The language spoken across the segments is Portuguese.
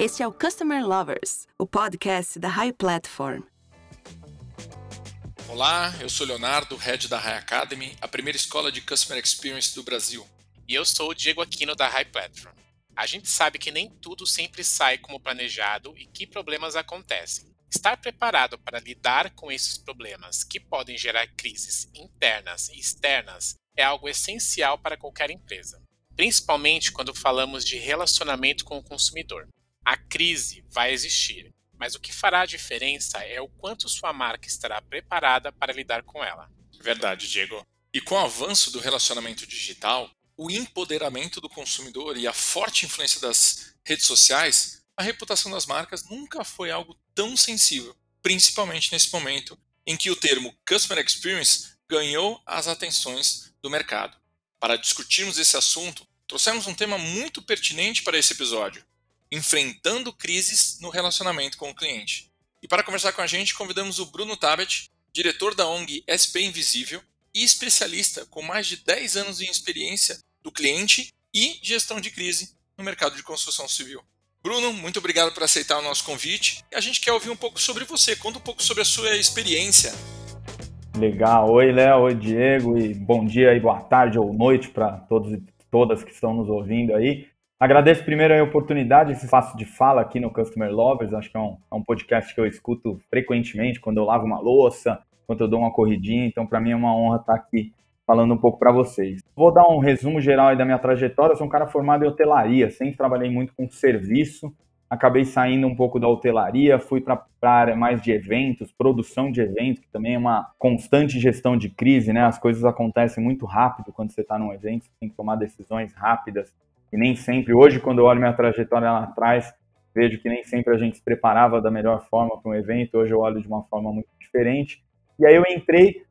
Este é o Customer Lovers, o podcast da High Platform. Olá, eu sou Leonardo, head da High Academy, a primeira escola de Customer Experience do Brasil. E eu sou o Diego Aquino da High Platform. A gente sabe que nem tudo sempre sai como planejado e que problemas acontecem. Estar preparado para lidar com esses problemas, que podem gerar crises internas e externas, é algo essencial para qualquer empresa, principalmente quando falamos de relacionamento com o consumidor. A crise vai existir, mas o que fará a diferença é o quanto sua marca estará preparada para lidar com ela. Verdade, Diego. E com o avanço do relacionamento digital, o empoderamento do consumidor e a forte influência das redes sociais, a reputação das marcas nunca foi algo tão sensível, principalmente nesse momento em que o termo Customer Experience ganhou as atenções do mercado. Para discutirmos esse assunto, trouxemos um tema muito pertinente para esse episódio: enfrentando crises no relacionamento com o cliente. E para conversar com a gente, convidamos o Bruno Tabet, diretor da ONG SP Invisível e especialista com mais de 10 anos de experiência do cliente e gestão de crise no mercado de construção civil. Bruno, muito obrigado por aceitar o nosso convite. A gente quer ouvir um pouco sobre você. Conta um pouco sobre a sua experiência. Legal. Oi, Léo. Oi, Diego. E bom dia e boa tarde ou noite para todos e todas que estão nos ouvindo aí. Agradeço primeiro a oportunidade, esse espaço de fala aqui no Customer Lovers. Acho que é um, é um podcast que eu escuto frequentemente quando eu lavo uma louça, quando eu dou uma corridinha. Então, para mim é uma honra estar aqui falando um pouco para vocês. Vou dar um resumo geral da minha trajetória. Eu sou um cara formado em hotelaria, sempre trabalhei muito com serviço. Acabei saindo um pouco da hotelaria, fui para a área mais de eventos, produção de eventos, que também é uma constante gestão de crise, né? As coisas acontecem muito rápido quando você está num evento, você tem que tomar decisões rápidas e nem sempre, hoje, quando eu olho minha trajetória lá atrás, vejo que nem sempre a gente se preparava da melhor forma para um evento, hoje eu olho de uma forma muito diferente. E aí eu entrei,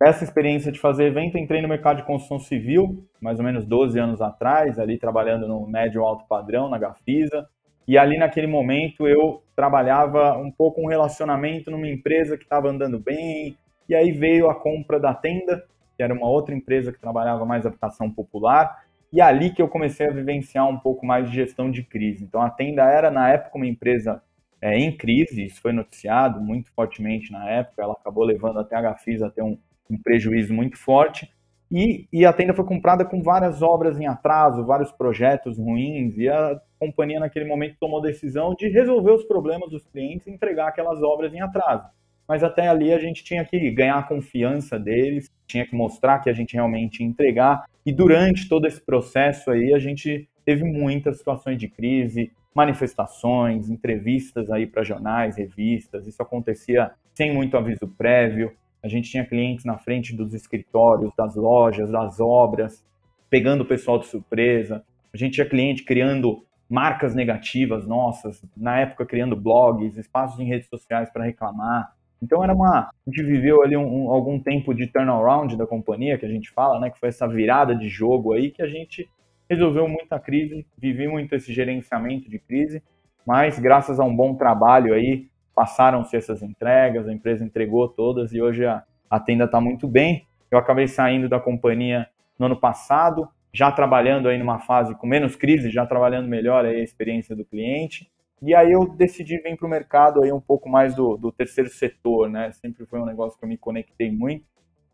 essa experiência de fazer evento, entrei no mercado de construção civil, mais ou menos 12 anos atrás, ali trabalhando no médio alto padrão, na Gafisa, e ali naquele momento eu trabalhava um pouco um relacionamento numa empresa que estava andando bem, e aí veio a compra da Tenda, que era uma outra empresa que trabalhava mais habitação popular, e ali que eu comecei a vivenciar um pouco mais de gestão de crise. Então, a Tenda era, na época, uma empresa é, em crise, isso foi noticiado muito fortemente na época, ela acabou levando até a Gafisa a ter um, um prejuízo muito forte, e, e, a Tenda foi comprada com várias obras em atraso, vários projetos ruins, e a companhia, naquele momento, tomou a decisão de resolver os problemas dos clientes e entregar aquelas obras em atraso. Mas até ali a gente tinha que ganhar a confiança deles, tinha que mostrar que a gente realmente ia entregar, e durante todo esse processo aí, a gente teve muitas situações de crise, manifestações, entrevistas aí para jornais, revistas. Isso acontecia sem muito aviso prévio. A gente tinha clientes na frente dos escritórios, das lojas, das obras, pegando o pessoal de surpresa. A gente tinha cliente criando marcas negativas nossas, na época criando blogs, espaços em redes sociais para reclamar. Então era uma, a gente viveu ali um, um, algum tempo de turnaround da companhia, que a gente fala, né, que foi essa virada de jogo aí que a gente resolveu muita crise, vivi muito esse gerenciamento de crise, mas graças a um bom trabalho aí, passaram-se essas entregas, a empresa entregou todas e hoje a, a tenda está muito bem. Eu acabei saindo da companhia no ano passado, já trabalhando aí numa fase com menos crise, já trabalhando melhor aí a experiência do cliente e aí eu decidi vir para o mercado aí um pouco mais do, do terceiro setor, né? Sempre foi um negócio que eu me conectei muito.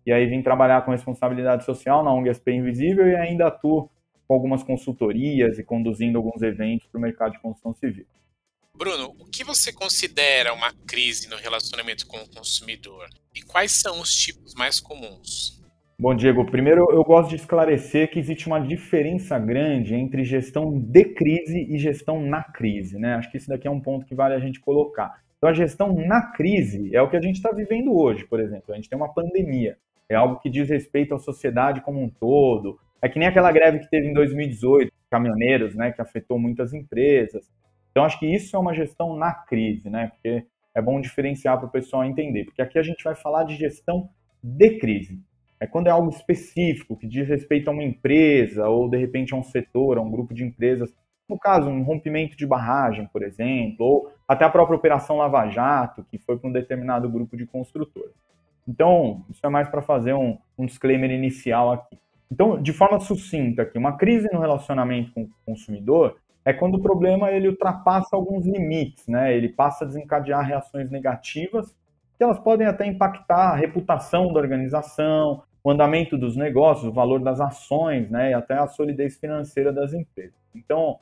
E aí vim trabalhar com responsabilidade social na ONG SP Invisível e ainda atuo com algumas consultorias e conduzindo alguns eventos para o mercado de construção civil. Bruno, o que você considera uma crise no relacionamento com o consumidor? E quais são os tipos mais comuns? Bom, Diego, primeiro eu gosto de esclarecer que existe uma diferença grande entre gestão de crise e gestão na crise, né? Acho que isso daqui é um ponto que vale a gente colocar. Então, a gestão na crise é o que a gente está vivendo hoje, por exemplo. A gente tem uma pandemia, é algo que diz respeito à sociedade como um todo. É que nem aquela greve que teve em 2018, caminhoneiros, né, que afetou muitas empresas. Então, acho que isso é uma gestão na crise, né? Porque é bom diferenciar para o pessoal entender, porque aqui a gente vai falar de gestão de crise. É quando é algo específico, que diz respeito a uma empresa, ou de repente a um setor, a um grupo de empresas. No caso, um rompimento de barragem, por exemplo, ou até a própria Operação Lava Jato, que foi para um determinado grupo de construtores. Então, isso é mais para fazer um, um disclaimer inicial aqui. Então, de forma sucinta aqui, uma crise no relacionamento com o consumidor é quando o problema ele ultrapassa alguns limites, né? Ele passa a desencadear reações negativas que elas podem até impactar a reputação da organização, o andamento dos negócios, o valor das ações, né? E até a solidez financeira das empresas. Então,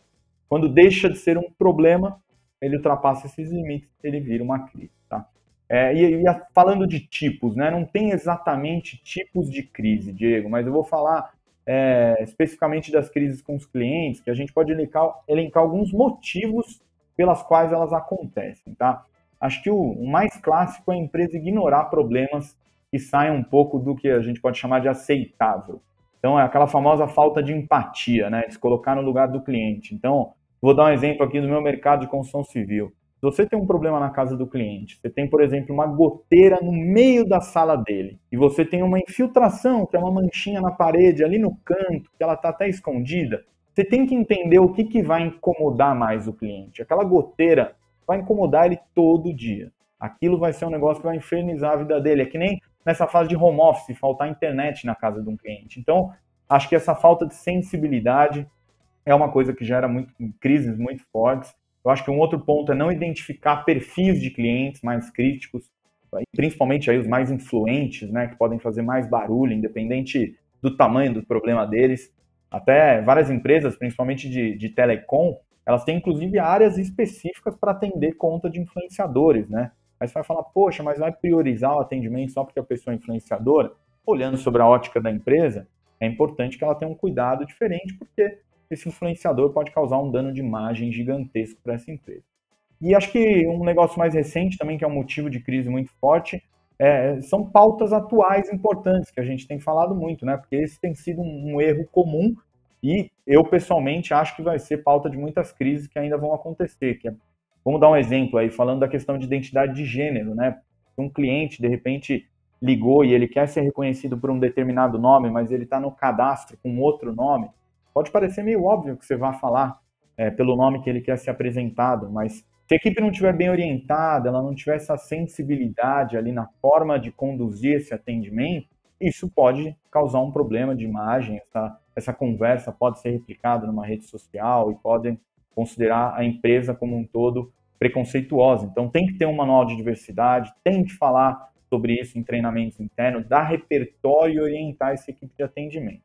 quando deixa de ser um problema, ele ultrapassa esses limites, ele vira uma crise, tá? É, e, e, falando de tipos, né? Não tem exatamente tipos de crise, Diego, mas eu vou falar é, especificamente das crises com os clientes, que a gente pode elencar, elencar alguns motivos pelas quais elas acontecem, tá? Acho que o, o, mais clássico é a empresa ignorar problemas que saem um pouco do que a gente pode chamar de aceitável. Então, é aquela famosa falta de empatia, né? De se colocar no lugar do cliente. Então, vou dar um exemplo aqui do meu mercado de construção civil. Se você tem um problema na casa do cliente, você tem, por exemplo, uma goteira no meio da sala dele, e você tem uma infiltração, que é uma manchinha na parede, ali no canto, que ela está até escondida, você tem que entender o que, que vai incomodar mais o cliente. Aquela goteira vai incomodar ele todo dia. Aquilo vai ser um negócio que vai infernizar a vida dele. É que nem nessa fase de home office, faltar internet na casa de um cliente. Então, acho que essa falta de sensibilidade é uma coisa que gera muito, crises muito fortes eu acho que um outro ponto é não identificar perfis de clientes mais críticos, principalmente aí os mais influentes, né, que podem fazer mais barulho, independente do tamanho do problema deles. Até várias empresas, principalmente de, de telecom, elas têm inclusive áreas específicas para atender conta de influenciadores, né? Aí você vai falar, poxa, mas vai priorizar o atendimento só porque a pessoa é influenciadora? Olhando sobre a ótica da empresa, é importante que ela tenha um cuidado diferente, porque esse influenciador pode causar um dano de imagem gigantesco para essa empresa. E acho que um negócio mais recente também, que é um motivo de crise muito forte, é, são pautas atuais importantes, que a gente tem falado muito, né? Porque esse tem sido um, um erro comum e eu, pessoalmente, acho que vai ser pauta de muitas crises que ainda vão acontecer. Que é, vamos dar um exemplo aí, falando da questão de identidade de gênero, né? Um cliente, de repente, ligou e ele quer ser reconhecido por um determinado nome, mas ele está no cadastro com outro nome. Pode parecer meio óbvio que você vai falar é, pelo nome que ele quer ser apresentado, mas se a equipe não estiver bem orientada, ela não tiver essa sensibilidade ali na forma de conduzir esse atendimento, isso pode causar um problema de imagem. Essa, essa conversa pode ser replicada numa rede social e podem considerar a empresa como um todo preconceituosa. Então, tem que ter um manual de diversidade, tem que falar sobre isso em treinamentos internos, dar repertório e orientar essa equipe de atendimento.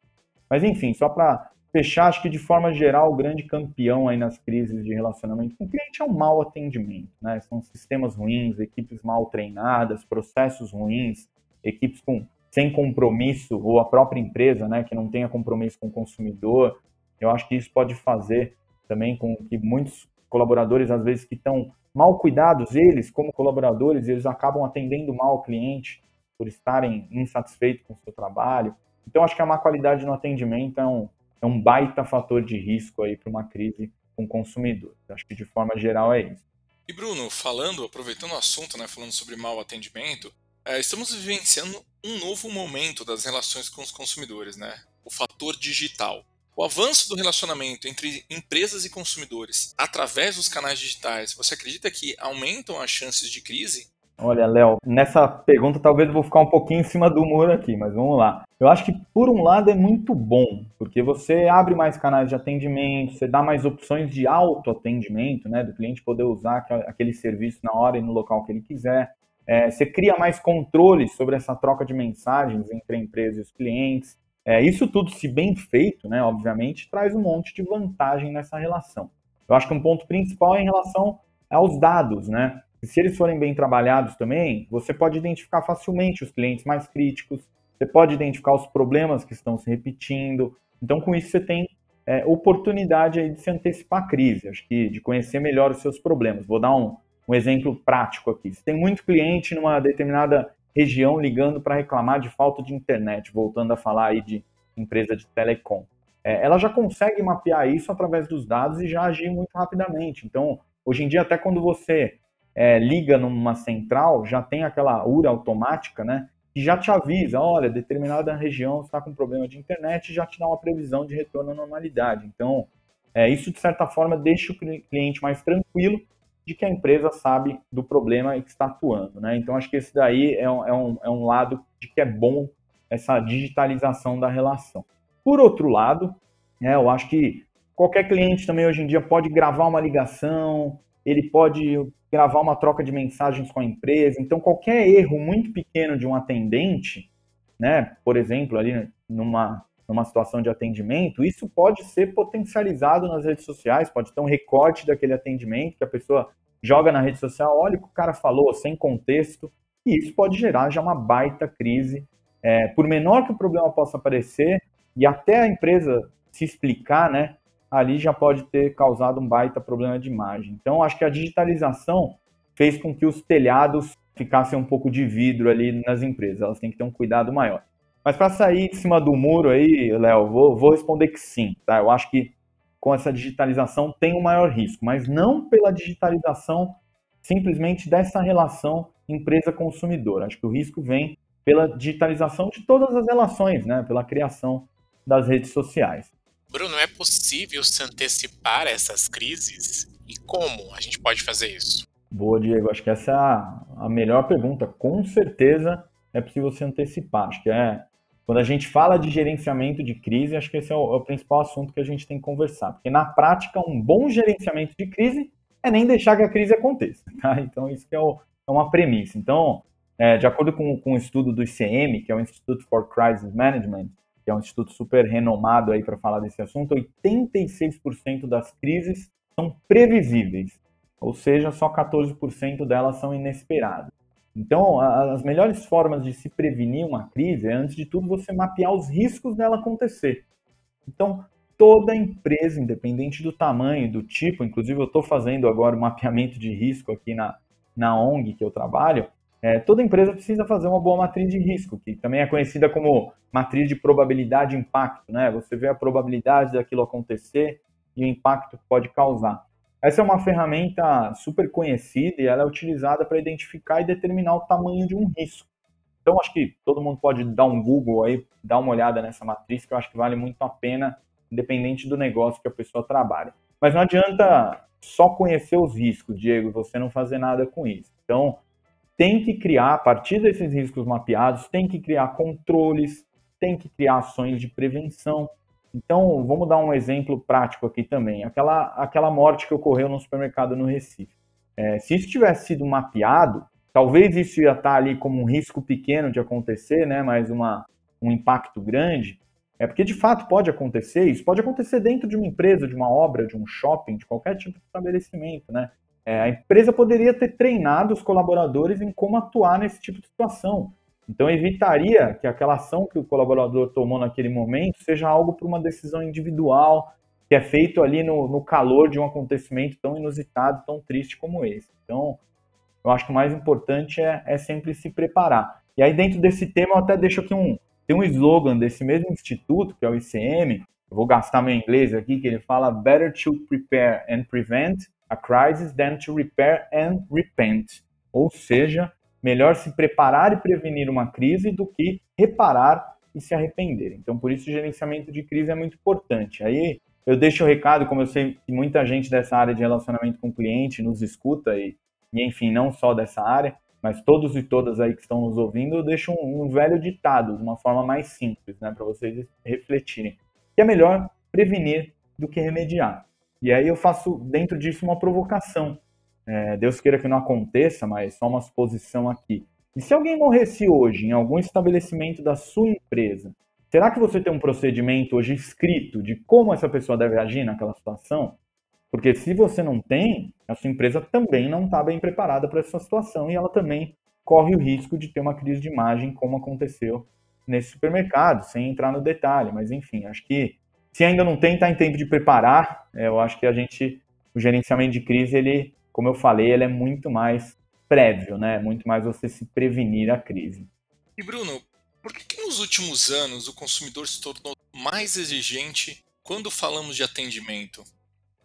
Mas, enfim, só para fechar, acho que de forma geral, o grande campeão aí nas crises de relacionamento com o cliente é o mau atendimento, né? São sistemas ruins, equipes mal treinadas, processos ruins, equipes com sem compromisso ou a própria empresa, né, que não tenha compromisso com o consumidor. Eu acho que isso pode fazer também com que muitos colaboradores às vezes que estão mal cuidados eles como colaboradores, eles acabam atendendo mal o cliente por estarem insatisfeitos com o seu trabalho. Então acho que a má qualidade no atendimento é um é um baita fator de risco aí para uma crise com o consumidor. Acho que de forma geral é isso. E Bruno, falando, aproveitando o assunto, né, falando sobre mau atendimento, é, estamos vivenciando um novo momento das relações com os consumidores, né? O fator digital. O avanço do relacionamento entre empresas e consumidores através dos canais digitais, você acredita que aumentam as chances de crise? Olha, Léo, nessa pergunta talvez eu vou ficar um pouquinho em cima do muro aqui, mas vamos lá. Eu acho que, por um lado, é muito bom, porque você abre mais canais de atendimento, você dá mais opções de autoatendimento, né, do cliente poder usar aquele serviço na hora e no local que ele quiser. É, você cria mais controle sobre essa troca de mensagens entre a empresa e os clientes. É, isso tudo, se bem feito, né, obviamente, traz um monte de vantagem nessa relação. Eu acho que um ponto principal é em relação aos dados, né? se eles forem bem trabalhados também, você pode identificar facilmente os clientes mais críticos, você pode identificar os problemas que estão se repetindo. Então, com isso, você tem é, oportunidade aí de se antecipar a crise, acho que de conhecer melhor os seus problemas. Vou dar um, um exemplo prático aqui. Se tem muito cliente numa determinada região ligando para reclamar de falta de internet, voltando a falar aí de empresa de telecom. É, ela já consegue mapear isso através dos dados e já agir muito rapidamente. Então, hoje em dia, até quando você é, liga numa central, já tem aquela URA automática, né? Que já te avisa, olha, determinada região está com problema de internet e já te dá uma previsão de retorno à normalidade. Então, é, isso de certa forma deixa o cliente mais tranquilo de que a empresa sabe do problema e que está atuando, né? Então, acho que esse daí é um, é um, é um lado de que é bom essa digitalização da relação. Por outro lado, é, eu acho que qualquer cliente também hoje em dia pode gravar uma ligação, ele pode gravar uma troca de mensagens com a empresa. Então, qualquer erro muito pequeno de um atendente, né, por exemplo, ali numa, numa situação de atendimento, isso pode ser potencializado nas redes sociais, pode ter um recorte daquele atendimento que a pessoa joga na rede social, olha o que o cara falou, sem contexto, e isso pode gerar já uma baita crise. É, por menor que o problema possa parecer, e até a empresa se explicar, né, ali já pode ter causado um baita problema de imagem. Então, acho que a digitalização fez com que os telhados ficassem um pouco de vidro ali nas empresas. Elas têm que ter um cuidado maior. Mas para sair em cima do muro aí, Léo, vou, vou responder que sim, tá? Eu acho que com essa digitalização tem um maior risco, mas não pela digitalização simplesmente dessa relação empresa-consumidor. Acho que o risco vem pela digitalização de todas as relações, né? Pela criação das redes sociais. Bruno, é possível se antecipar essas crises? E como a gente pode fazer isso? Boa, Diego. Acho que essa é a, a melhor pergunta. Com certeza é possível se antecipar. Acho que é quando a gente fala de gerenciamento de crise, acho que esse é o, é o, principal assunto que a gente tem que conversar. Porque, na prática, um bom gerenciamento de crise é nem deixar que a crise aconteça. Tá? Então, isso é, o, é, uma premissa. Então, é, de acordo com, com o estudo do ICM, que é o Institute for Crisis Management, que é um instituto super renomado aí para falar desse assunto, 86% das crises são previsíveis, ou seja, só 14% delas são inesperadas. Então, as melhores formas de se prevenir uma crise é, antes de tudo, você mapear os riscos dela acontecer. Então, toda empresa, independente do tamanho, do tipo, inclusive eu estou fazendo agora o um mapeamento de risco aqui na, na ONG que eu trabalho, é, toda empresa precisa fazer uma boa matriz de risco, que também é conhecida como matriz de probabilidade e impacto. Né? Você vê a probabilidade daquilo acontecer e o impacto que pode causar. Essa é uma ferramenta super conhecida e ela é utilizada para identificar e determinar o tamanho de um risco. Então, acho que todo mundo pode dar um Google aí, dar uma olhada nessa matriz, que eu acho que vale muito a pena, independente do negócio que a pessoa trabalha. Mas não adianta só conhecer os riscos, Diego, você não fazer nada com isso. Então, tem que criar, a partir desses riscos mapeados, tem que criar controles, tem que criar ações de prevenção. Então, vamos dar um exemplo prático aqui também. Aquela, aquela morte que ocorreu no supermercado no Recife. É, se isso tivesse sido mapeado, talvez isso ia estar ali como um risco pequeno de acontecer, né, mas uma, um impacto grande. É porque de fato pode acontecer, isso pode acontecer dentro de uma empresa, de uma obra, de um shopping, de qualquer tipo de estabelecimento, né? É, a empresa poderia ter treinado os colaboradores em como atuar nesse tipo de situação. Então, evitaria que aquela ação que o colaborador tomou naquele momento seja algo por uma decisão individual, que é feito ali no, no calor de um acontecimento tão inusitado, tão triste como esse. Então, eu acho que o mais importante é, é sempre se preparar. E aí, dentro desse tema, eu até deixo aqui um, tem um slogan desse mesmo instituto, que é o ICM, eu vou gastar meu inglês aqui, que ele fala Better to prepare and prevent a crisis than to repair and repent. Ou seja, melhor se preparar e prevenir uma crise do que reparar e se arrepender. Então, por isso, o gerenciamento de crise é muito importante. Aí, eu deixo o recado, como eu sei que muita gente dessa área de relacionamento com o cliente nos escuta, e, e enfim, não só dessa área, mas todos e todas aí que estão nos ouvindo, eu deixo um, um velho ditado, de uma forma mais simples, né, para vocês refletirem. Que é melhor prevenir do que remediar. E aí eu faço dentro disso uma provocação. É, Deus queira que não aconteça, mas só uma suposição aqui. E se alguém morresse hoje em algum estabelecimento da sua empresa, será que você tem um procedimento hoje escrito de como essa pessoa deve agir naquela situação? Porque se você não tem, a sua empresa também não está bem preparada para essa situação e ela também corre o risco de ter uma crise de imagem, como aconteceu nesse supermercado, sem entrar no detalhe. Mas enfim, acho que se ainda não tem, está em tempo de preparar. É, eu acho que a gente, o gerenciamento de crise, ele como eu falei, ele é muito mais prévio, né? Muito mais você se prevenir a crise. E Bruno, por que, que nos últimos anos o consumidor se tornou mais exigente quando falamos de atendimento?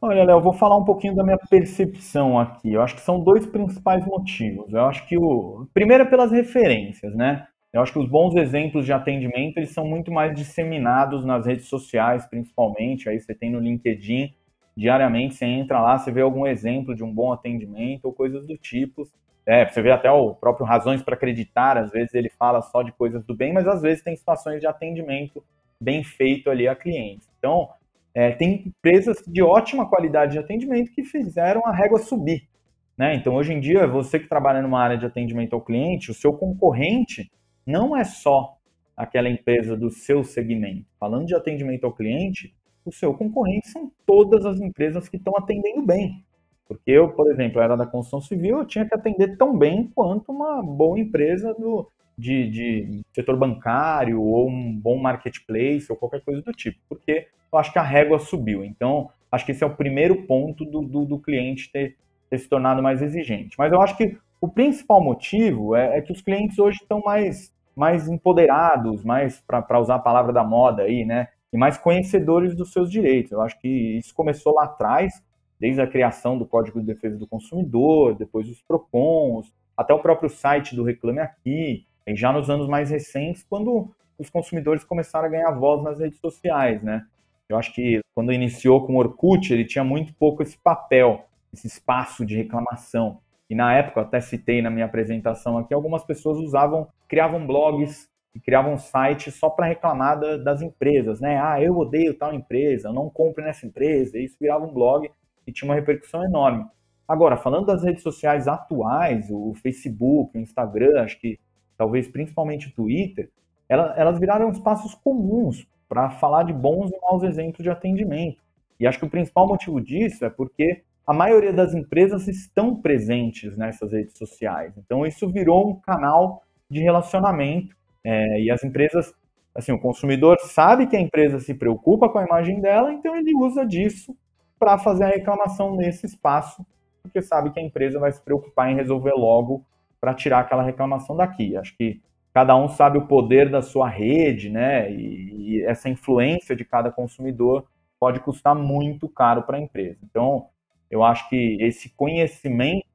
Olha, Léo, vou falar um pouquinho da minha percepção aqui. Eu acho que são dois principais motivos. Eu acho que o primeiro é pelas referências, né? Eu acho que os bons exemplos de atendimento eles são muito mais disseminados nas redes sociais, principalmente. Aí você tem no LinkedIn diariamente você entra lá, você vê algum exemplo de um bom atendimento ou coisas do tipo. É, você vê até o próprio Razões para Acreditar, às vezes ele fala só de coisas do bem, mas às vezes tem situações de atendimento bem feito ali a clientes. Então, é, tem empresas de ótima qualidade de atendimento que fizeram a régua subir. Né? Então, hoje em dia, você que trabalha numa área de atendimento ao cliente, o seu concorrente não é só aquela empresa do seu segmento. Falando de atendimento ao cliente, o seu concorrente são todas as empresas que estão atendendo bem. Porque eu, por exemplo, era da construção civil, eu tinha que atender tão bem quanto uma boa empresa do, de, de setor bancário ou um bom marketplace ou qualquer coisa do tipo. Porque eu acho que a régua subiu. Então, acho que esse é o primeiro ponto do, do, do cliente ter, ter, se tornado mais exigente. Mas eu acho que o principal motivo é, é que os clientes hoje estão mais, mais empoderados, mais, para usar a palavra da moda aí, né? E mais conhecedores dos seus direitos. Eu acho que isso começou lá atrás, desde a criação do Código de Defesa do Consumidor, depois os PROCONs, até o próprio site do Reclame Aqui, e já nos anos mais recentes, quando os consumidores começaram a ganhar voz nas redes sociais, né? Eu acho que quando iniciou com o Orkut, ele tinha muito pouco esse papel, esse espaço de reclamação. E na época, até citei na minha apresentação aqui, algumas pessoas usavam, criavam blogs e criavam sites só para reclamar da, das empresas, né? Ah, eu odeio tal empresa, não compre nessa empresa. E isso virava um blog e tinha uma repercussão enorme. Agora, falando das redes sociais atuais, o Facebook, o Instagram, acho que talvez principalmente o Twitter, elas viraram espaços comuns para falar de bons e maus exemplos de atendimento. E acho que o principal motivo disso é porque a maioria das empresas estão presentes nessas redes sociais. Então isso virou um canal de relacionamento é, e as empresas, assim, o consumidor sabe que a empresa se preocupa com a imagem dela, então ele usa disso para fazer a reclamação nesse espaço, porque sabe que a empresa vai se preocupar em resolver logo para tirar aquela reclamação daqui. Acho que cada um sabe o poder da sua rede, né? E, e essa influência de cada consumidor pode custar muito caro para a empresa. Então, eu acho que esse conhecimento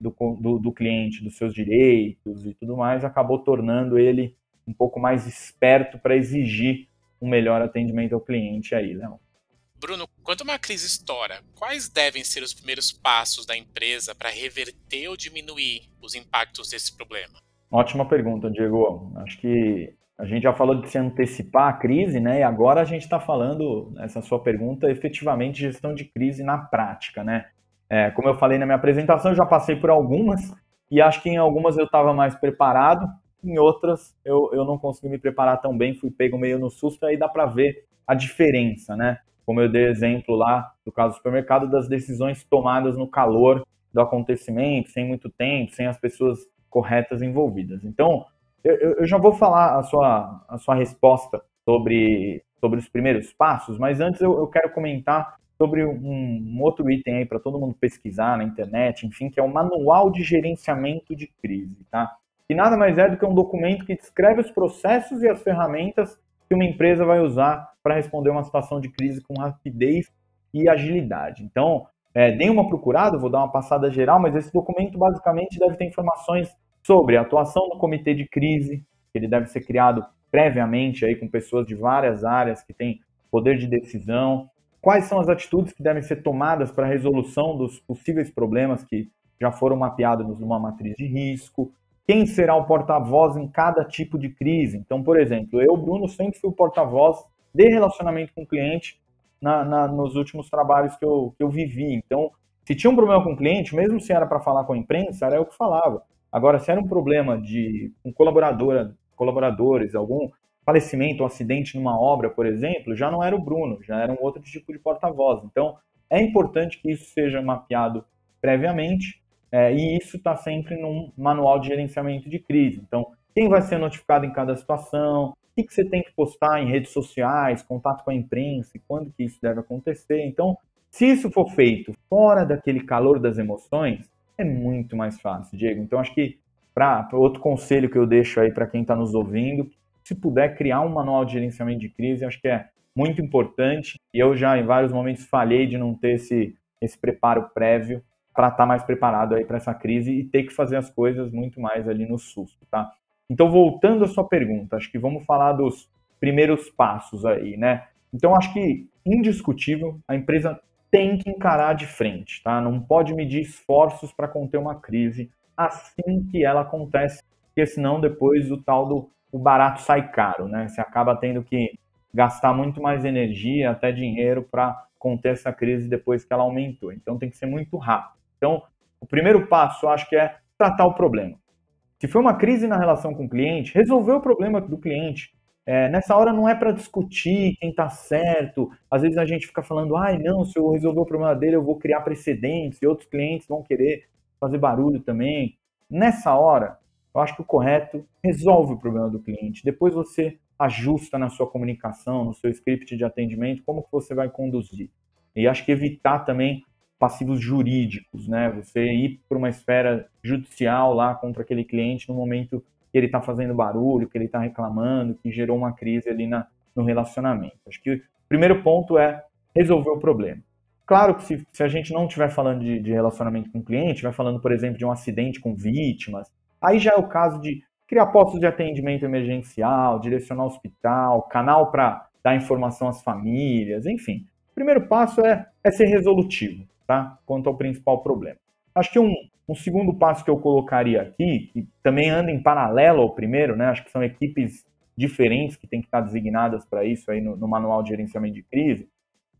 do, do, do, cliente, dos seus direitos e tudo mais, acabou tornando ele um pouco mais esperto para exigir um melhor atendimento ao cliente aí, Léo. Bruno, quando uma crise estoura, quais devem ser os primeiros passos da empresa para reverter ou diminuir os impactos desse problema? Ótima pergunta, Diego. Acho que a gente já falou de se antecipar a crise, né? E agora a gente está falando, essa sua pergunta, efetivamente gestão de crise na prática, né? É, como eu falei na minha apresentação, eu já passei por algumas e acho que em algumas eu estava mais preparado, em outras eu, eu não consegui me preparar tão bem, fui pego meio no susto, aí dá para ver a diferença, né? Como eu dei exemplo lá do caso do supermercado, das decisões tomadas no calor do acontecimento, sem muito tempo, sem as pessoas corretas envolvidas. Então, eu, eu já vou falar a sua, a sua resposta sobre, sobre os primeiros passos, mas antes eu, eu quero comentar sobre um, um outro item aí para todo mundo pesquisar na internet, enfim, que é o Manual de Gerenciamento de Crise, tá? Que nada mais é do que um documento que descreve os processos e as ferramentas que uma empresa vai usar para responder uma situação de crise com rapidez e agilidade. Então, é, uma procurada, vou dar uma passada geral, mas esse documento basicamente deve ter informações sobre a atuação do comitê de crise, que ele deve ser criado previamente aí com pessoas de várias áreas que têm poder de decisão, quais são as atitudes que devem ser tomadas para a resolução dos possíveis problemas que já foram mapeados numa matriz de risco, quem será o porta-voz em cada tipo de crise. Então, por exemplo, eu, Bruno, sempre fui o porta-voz de relacionamento com o cliente na, na, nos últimos trabalhos que eu, que eu vivi. Então, se tinha um problema com o cliente, mesmo se era para falar com a imprensa, era eu que falava. Agora, se era um problema de um colaboradora, colaboradores, algum falecimento, um acidente numa obra, por exemplo, já não era o Bruno, já era um outro tipo de porta-voz. Então, é importante que isso seja mapeado previamente é, e isso está sempre num manual de gerenciamento de crise. Então, quem vai ser notificado em cada situação, que, que você tem que postar em redes sociais, contato com a imprensa, e quando que isso deve acontecer. Então, se isso for feito fora daquele calor das emoções, é muito mais fácil, Diego. Então, acho que para outro conselho que eu deixo aí para quem está nos ouvindo, se puder criar um manual de gerenciamento de crise, acho que é muito importante. E eu já em vários momentos falhei de não ter esse, esse preparo prévio para estar tá mais preparado aí para essa crise e ter que fazer as coisas muito mais ali no susto, tá? Então, voltando à sua pergunta, acho que vamos falar dos primeiros passos aí, né? Então, acho que, indiscutível, a empresa tem que encarar de frente, tá? Não pode medir esforços para conter uma crise assim que ela acontece, porque senão depois o tal do o barato sai caro, né? Você acaba tendo que gastar muito mais energia, até dinheiro, para conter essa crise depois que ela aumentou. Então tem que ser muito rápido. Então, o primeiro passo, eu acho que é tratar o problema. Se foi uma crise na relação com o cliente, resolver o problema do cliente. É, nessa hora não é para discutir quem está certo. Às vezes a gente fica falando, ai não, se eu resolver o problema dele, eu vou criar precedentes e outros clientes vão querer fazer barulho também. Nessa hora, eu acho que o correto resolve o problema do cliente. Depois você ajusta na sua comunicação, no seu script de atendimento, como que você vai conduzir. E acho que evitar também passivos jurídicos, né? Você ir para uma esfera judicial lá contra aquele cliente no momento que ele está fazendo barulho, que ele está reclamando, que gerou uma crise ali na, no relacionamento. Acho que o primeiro ponto é resolver o problema. Claro que se, se a gente não estiver falando de, de relacionamento com o cliente, vai falando, por exemplo, de um acidente com vítimas, aí já é o caso de criar postos de atendimento emergencial, direcionar hospital, canal para dar informação às famílias, enfim. O primeiro passo é, é ser resolutivo, tá? Quanto ao principal problema. Acho que um, um segundo passo que eu colocaria aqui, que também anda em paralelo ao primeiro, né? Acho que são equipes diferentes que têm que estar designadas para isso aí no, no manual de gerenciamento de crise,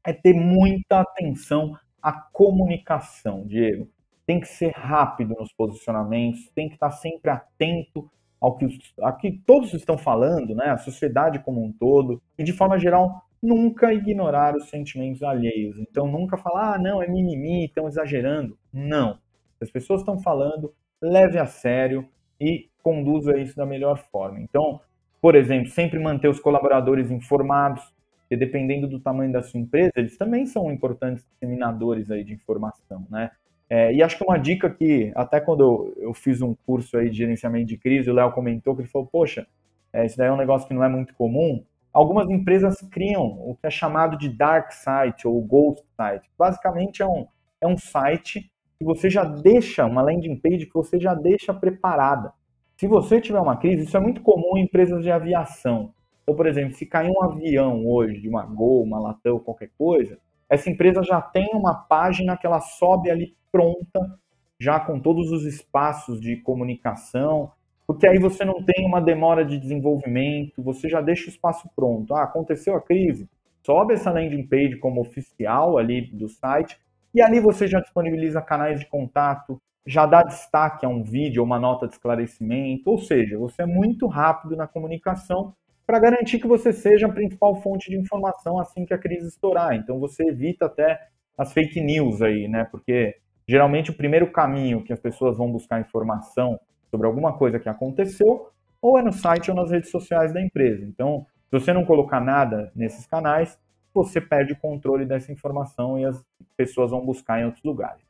é ter muita atenção à comunicação, Diego. Tem que ser rápido nos posicionamentos, tem que estar sempre atento ao que, ao que todos estão falando, né, a sociedade como um todo, e de forma geral, nunca ignorar os sentimentos alheios. Então, nunca falar, ah, não, é mimimi, estão exagerando. Não. As pessoas estão falando, leve a sério e conduza isso da melhor forma. Então, por exemplo, sempre manter os colaboradores informados, porque dependendo do tamanho da sua empresa, eles também são importantes disseminadores aí de informação, né? É, e acho que uma dica que, até quando eu, eu, fiz um curso aí de gerenciamento de crise, o Léo comentou que ele falou, poxa, é, isso daí é um negócio que não é muito comum. Algumas empresas criam o que é chamado de dark site ou ghost site. Basicamente é um, é um site que você já deixa, uma landing page que você já deixa preparada. Se você tiver uma crise, isso é muito comum em empresas de aviação. Então, por exemplo, se cair um avião hoje, de uma Gol, uma Latam, qualquer coisa, essa empresa já tem uma página que ela sobe ali pronta, já com todos os espaços de comunicação, porque aí você não tem uma demora de desenvolvimento, você já deixa o espaço pronto. Ah, aconteceu a crise, sobe essa landing page como oficial ali do site, e ali você já disponibiliza canais de contato, já dá destaque a um vídeo uma nota de esclarecimento, ou seja, você é muito rápido na comunicação para garantir que você seja a principal fonte de informação assim que a crise estourar. Então você evita até as fake news aí, né? Porque geralmente o primeiro caminho que as pessoas vão buscar informação sobre alguma coisa que aconteceu ou é no site ou nas redes sociais da empresa. Então, se você não colocar nada nesses canais, você perde o controle dessa informação e as pessoas vão buscar em outros lugares.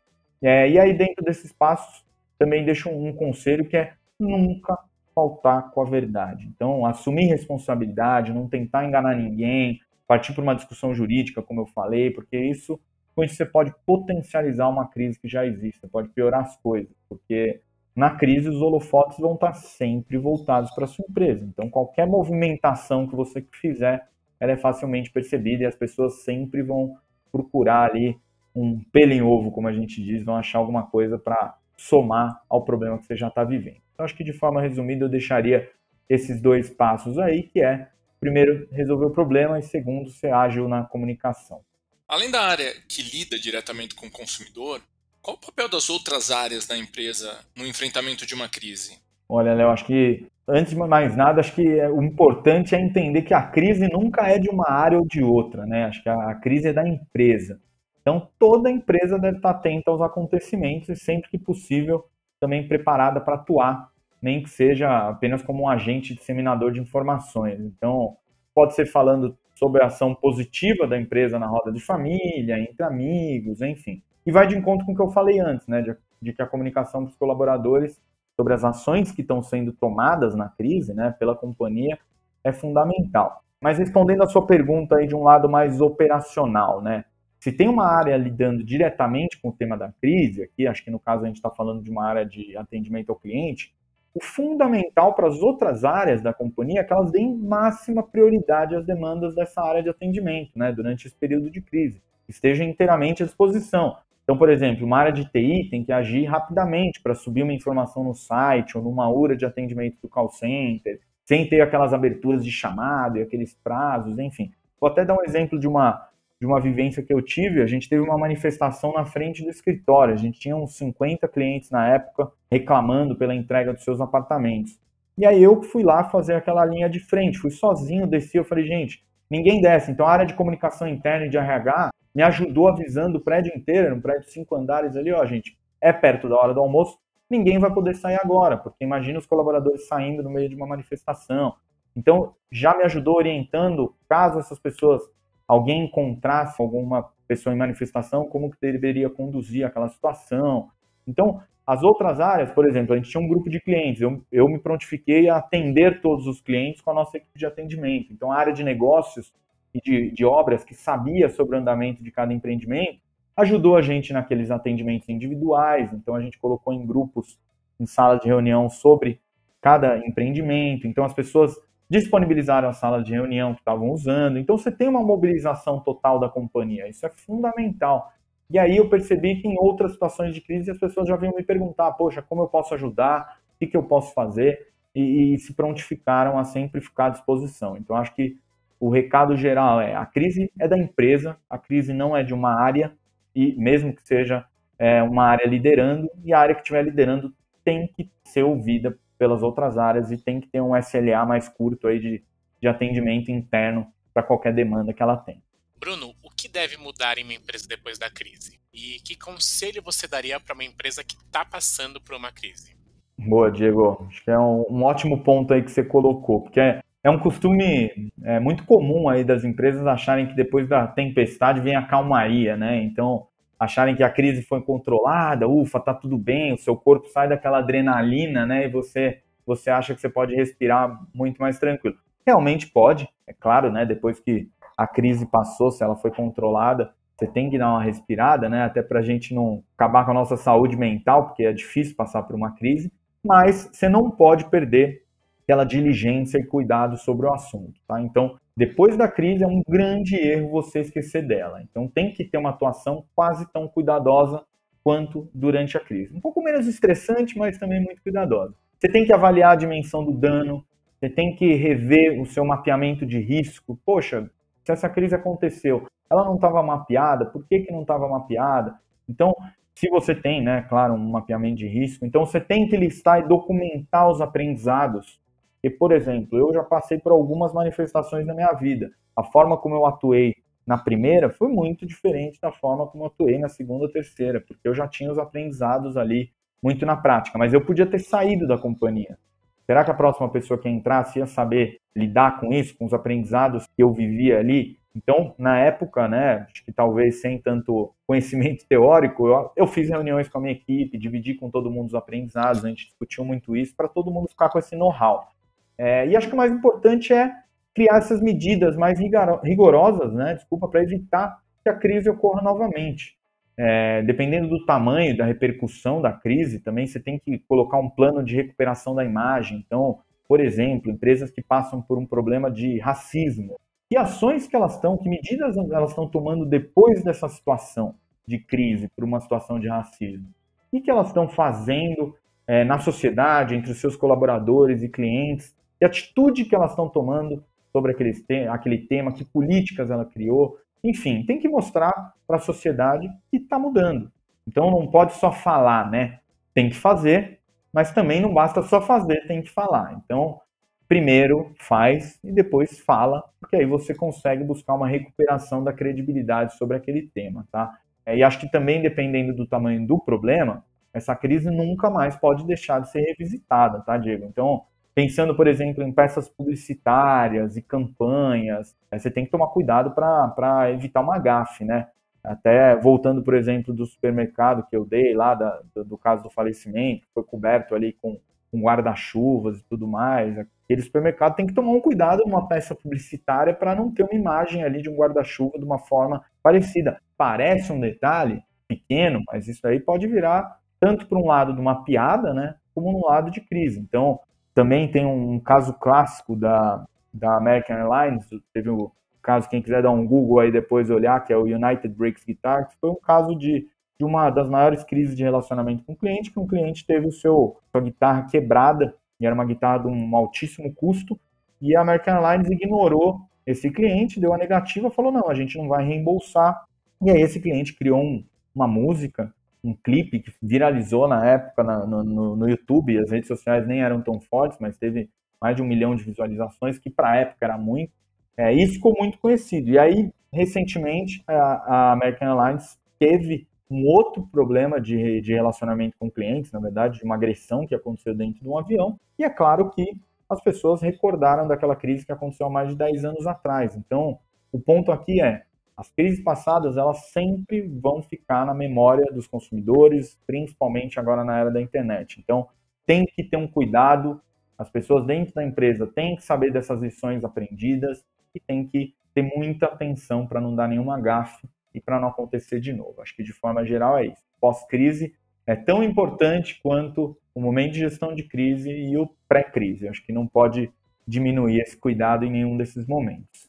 É, e aí, dentro desses passos, também deixo um, um conselho que é nunca faltar com a verdade. Então, assumir responsabilidade, não tentar enganar ninguém, partir para uma discussão jurídica, como eu falei, porque isso com isso você pode potencializar uma crise que já existe, pode piorar as coisas, porque na crise os holofotes vão estar sempre voltados para a sua empresa. Então, qualquer movimentação que você fizer, ela é facilmente percebida e as pessoas sempre vão procurar ali um pelo em ovo, como a gente diz, vão achar alguma coisa para somar ao problema que você já está vivendo. Então, acho que de forma resumida eu deixaria esses dois passos aí, que é, primeiro, resolver o problema e segundo, ser ágil na comunicação. Além da área que lida diretamente com o consumidor, qual o papel das outras áreas da empresa no enfrentamento de uma crise? Olha, Léo, acho que antes de mais nada, acho que o importante é entender que a crise nunca é de uma área ou de outra, né? Acho que a, crise é da empresa. Então, toda empresa deve estar atenta aos acontecimentos e sempre que possível também preparada para atuar, nem que seja apenas como um agente disseminador de informações. Então, pode ser falando sobre a ação positiva da empresa na roda de família, entre amigos, enfim. E vai de encontro com o que eu falei antes, né, de, de que a comunicação dos colaboradores sobre as ações que estão sendo tomadas na crise, né, pela companhia, é fundamental. Mas respondendo a sua pergunta aí de um lado mais operacional, né, se tem uma área lidando diretamente com o tema da crise, aqui acho que no caso a gente está falando de uma área de atendimento ao cliente, o fundamental para as outras áreas da companhia é que elas deem máxima prioridade às demandas dessa área de atendimento, né, durante esse período de crise, estejam inteiramente à disposição. Então, por exemplo, uma área de TI tem que agir rapidamente para subir uma informação no site ou numa URA de atendimento do call center, sem ter aquelas aberturas de chamada e aqueles prazos, enfim. Vou até dar um exemplo de uma, de uma vivência que eu tive. A gente teve uma manifestação na frente do escritório. A gente tinha uns 50 clientes na época reclamando pela entrega dos seus apartamentos. E aí eu fui lá fazer aquela linha de frente, fui sozinho, desci, eu falei, gente, ninguém desce. Então a área de comunicação interna e de RH me ajudou avisando o prédio inteiro, um prédio de cinco andares ali, ó, gente, é perto da hora do almoço, ninguém vai poder sair agora, porque imagina os colaboradores saindo no meio de uma manifestação. Então, já me ajudou orientando, caso essas pessoas, alguém encontrasse alguma pessoa em manifestação, como que deveria conduzir aquela situação. Então, as outras áreas, por exemplo, a gente tinha um grupo de clientes, eu, eu me prontifiquei a atender todos os clientes com a nossa equipe de atendimento. Então, a área de negócios e de, de obras que sabia sobre o andamento de cada empreendimento, ajudou a gente naqueles atendimentos individuais. Então, a gente colocou em grupos, em salas de reunião sobre cada empreendimento. Então, as pessoas disponibilizaram a sala de reunião que estavam usando. Então, você tem uma mobilização total da companhia. Isso é fundamental. E aí eu percebi que em outras situações de crise as pessoas já vinham me perguntar, poxa, como eu posso ajudar? O que, que eu posso fazer? E, e, se prontificaram a sempre ficar à disposição. Então acho que o recado geral é a crise é da empresa, a crise não é de uma área, e mesmo que seja é, uma área liderando, e a área que estiver liderando tem que ser ouvida pelas outras áreas e tem que ter um SLA mais curto aí de, de atendimento interno para qualquer demanda que ela tem. Bruno, o que deve mudar em uma empresa depois da crise? E que conselho você daria para uma empresa que está passando por uma crise? Boa, Diego. Acho que é um, um, ótimo ponto aí que você colocou, porque é, é um costume é, muito comum aí das empresas acharem que depois da tempestade vem a calmaria, né? Então, acharem que a crise foi controlada, ufa, tá tudo bem, o seu corpo sai daquela adrenalina, né? E você, você acha que você pode respirar muito mais tranquilo. Realmente pode, é claro, né? Depois que a crise passou, se ela foi controlada, você tem que dar uma respirada, né? Até para a gente não acabar com a nossa saúde mental, porque é difícil passar por uma crise, mas você não pode perder aquela diligência e cuidado sobre o assunto, tá? Então, depois da crise é um grande erro você esquecer dela. Então, tem que ter uma atuação quase tão cuidadosa quanto durante a crise. Um pouco menos estressante, mas também muito cuidadosa. Você tem que avaliar a dimensão do dano, você tem que rever o seu mapeamento de risco. Poxa, se essa crise aconteceu, ela não estava mapeada, por que, que não estava mapeada? Então, se você tem, né, claro, um mapeamento de risco, então você tem que listar e documentar os aprendizados. E, por exemplo, eu já passei por algumas manifestações na minha vida. A forma como eu atuei na primeira foi muito diferente da forma como eu atuei na segunda ou terceira, porque eu já tinha os aprendizados ali muito na prática, mas eu podia ter saído da companhia. Será que a próxima pessoa que entrasse ia saber lidar com isso, com os aprendizados que eu vivia ali? Então, na época, né, acho que talvez sem tanto conhecimento teórico, eu, eu fiz reuniões com a minha equipe, dividi com todo mundo os aprendizados, a gente discutiu muito isso para todo mundo ficar com esse know-how. É, e acho que o mais importante é criar essas medidas mais rigorosas, né, desculpa, para evitar que a crise ocorra novamente. É, dependendo do tamanho, da repercussão da crise, também você tem que colocar um plano de recuperação da imagem. Então, por exemplo, empresas que passam por um problema de racismo. Que ações que elas estão, que medidas elas estão tomando depois dessa situação de crise, por uma situação de racismo? O que elas estão fazendo é, na sociedade, entre os seus colaboradores e clientes? Que atitude que elas estão tomando sobre aquele, aquele tema? Que políticas ela criou? Enfim, tem que mostrar para a sociedade que está mudando. Então não pode só falar, né? Tem que fazer, mas também não basta só fazer, tem que falar. Então, primeiro faz e depois fala, porque aí você consegue buscar uma recuperação da credibilidade sobre aquele tema, tá? É, e acho que também, dependendo do tamanho do problema, essa crise nunca mais pode deixar de ser revisitada, tá, Diego? Então, Pensando, por exemplo, em peças publicitárias e campanhas, né, você tem que tomar cuidado para evitar uma gafe, né? Até voltando, por exemplo, do supermercado que eu dei lá, da, do, do, caso do falecimento, foi coberto ali com, com guarda-chuvas e tudo mais. Aquele supermercado tem que tomar um cuidado numa peça publicitária para não ter uma imagem ali de um guarda-chuva de uma forma parecida. Parece um detalhe pequeno, mas isso aí pode virar tanto para um lado de uma piada, né, como no lado de crise. Então, também tem um caso clássico da, da American Airlines, teve um caso, quem quiser dar um Google aí depois olhar, que é o United Breaks Guitar, que foi um caso de, de uma das maiores crises de relacionamento com o cliente, que um cliente teve o seu, sua guitarra quebrada e era uma guitarra de um altíssimo custo, e a American Airlines ignorou esse cliente, deu a negativa, falou, não, a gente não vai reembolsar, e aí esse cliente criou um, uma música, um clipe que viralizou na época na, no, no, YouTube, as redes sociais nem eram tão fortes, mas teve mais de um milhão de visualizações, que para a época era muito, é, isso ficou muito conhecido, e aí, recentemente, a, a American Airlines teve um outro problema de, de relacionamento com clientes, na verdade, de uma agressão que aconteceu dentro de um avião. E é claro que as pessoas recordaram daquela crise que aconteceu há mais de 10 anos atrás. Então, o ponto aqui é, as crises passadas, elas sempre vão ficar na memória dos consumidores, principalmente agora na era da internet. Então, tem que ter um cuidado, as pessoas dentro da empresa têm que saber dessas lições aprendidas e tem que ter muita atenção para não dar nenhuma gafe e para não acontecer de novo. Acho que de forma geral é isso. Pós-crise é tão importante quanto o momento de gestão de crise e o pré-crise. Acho que não pode diminuir esse cuidado em nenhum desses momentos.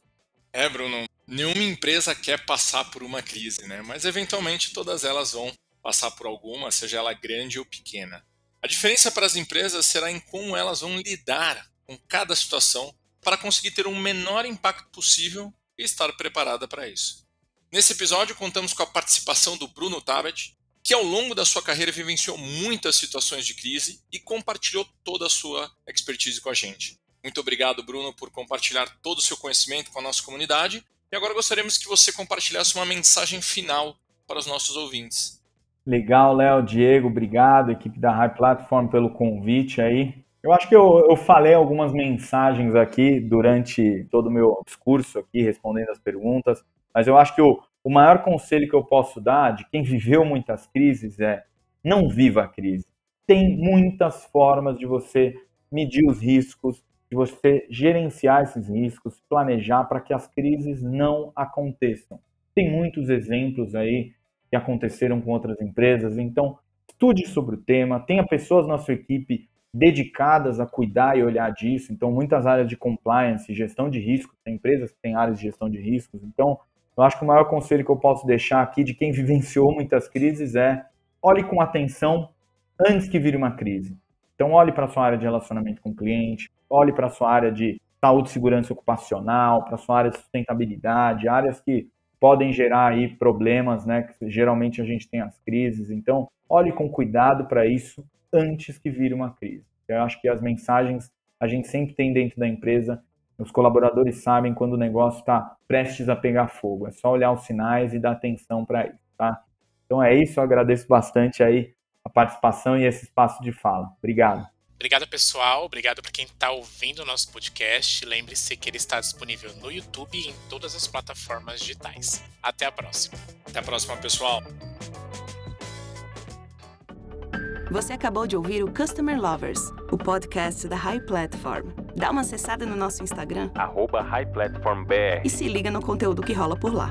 É, Bruno, nenhuma empresa quer passar por uma crise, né? Mas eventualmente todas elas vão passar por alguma, seja ela grande ou pequena. A diferença para as empresas será em como elas vão lidar com cada situação para conseguir ter o um menor impacto possível e estar preparada para isso. Nesse episódio, contamos com a participação do Bruno Tabet, que ao longo da sua carreira vivenciou muitas situações de crise e compartilhou toda a sua expertise com a gente. Muito obrigado, Bruno, por compartilhar todo o seu conhecimento com a nossa comunidade. E agora gostaríamos que você compartilhasse uma mensagem final para os nossos ouvintes. Legal, Léo, Diego, obrigado, equipe da High Platform, pelo convite aí. Eu acho que eu, eu falei algumas mensagens aqui durante todo o meu discurso aqui, respondendo as perguntas. Mas eu acho que o, o maior conselho que eu posso dar de quem viveu muitas crises é não viva a crise. Tem muitas formas de você medir os riscos, de você gerenciar esses riscos, planejar para que as crises não aconteçam. Tem muitos exemplos aí que aconteceram com outras empresas, então estude sobre o tema, tenha pessoas na sua equipe dedicadas a cuidar e olhar disso. Então, muitas áreas de compliance, gestão de riscos, tem empresas que têm áreas de gestão de riscos. Então, eu acho que o maior conselho que eu posso deixar aqui de quem vivenciou muitas crises é olhe com atenção antes que vire uma crise. Então, olhe para a sua área de relacionamento com o cliente, olhe para a sua área de saúde segurança ocupacional, para a sua área de sustentabilidade, áreas que podem gerar aí problemas, né? Que geralmente a gente tem as crises. Então, olhe com cuidado para isso antes que vire uma crise. Eu acho que as mensagens a gente sempre tem dentro da empresa os colaboradores sabem quando o negócio está prestes a pegar fogo. É só olhar os sinais e dar atenção para isso, tá? Então é isso, eu agradeço bastante aí a participação e esse espaço de fala. Obrigado. Obrigado, pessoal. Obrigado para quem está ouvindo o nosso podcast. Lembre-se que ele está disponível no YouTube e em todas as plataformas digitais. Até a próxima. Até a próxima, pessoal. Você acabou de ouvir o Customer Lovers, o podcast da High Platform. Dá uma acessada no nosso Instagram, arroba High Platform BR. e se liga no conteúdo que rola por lá.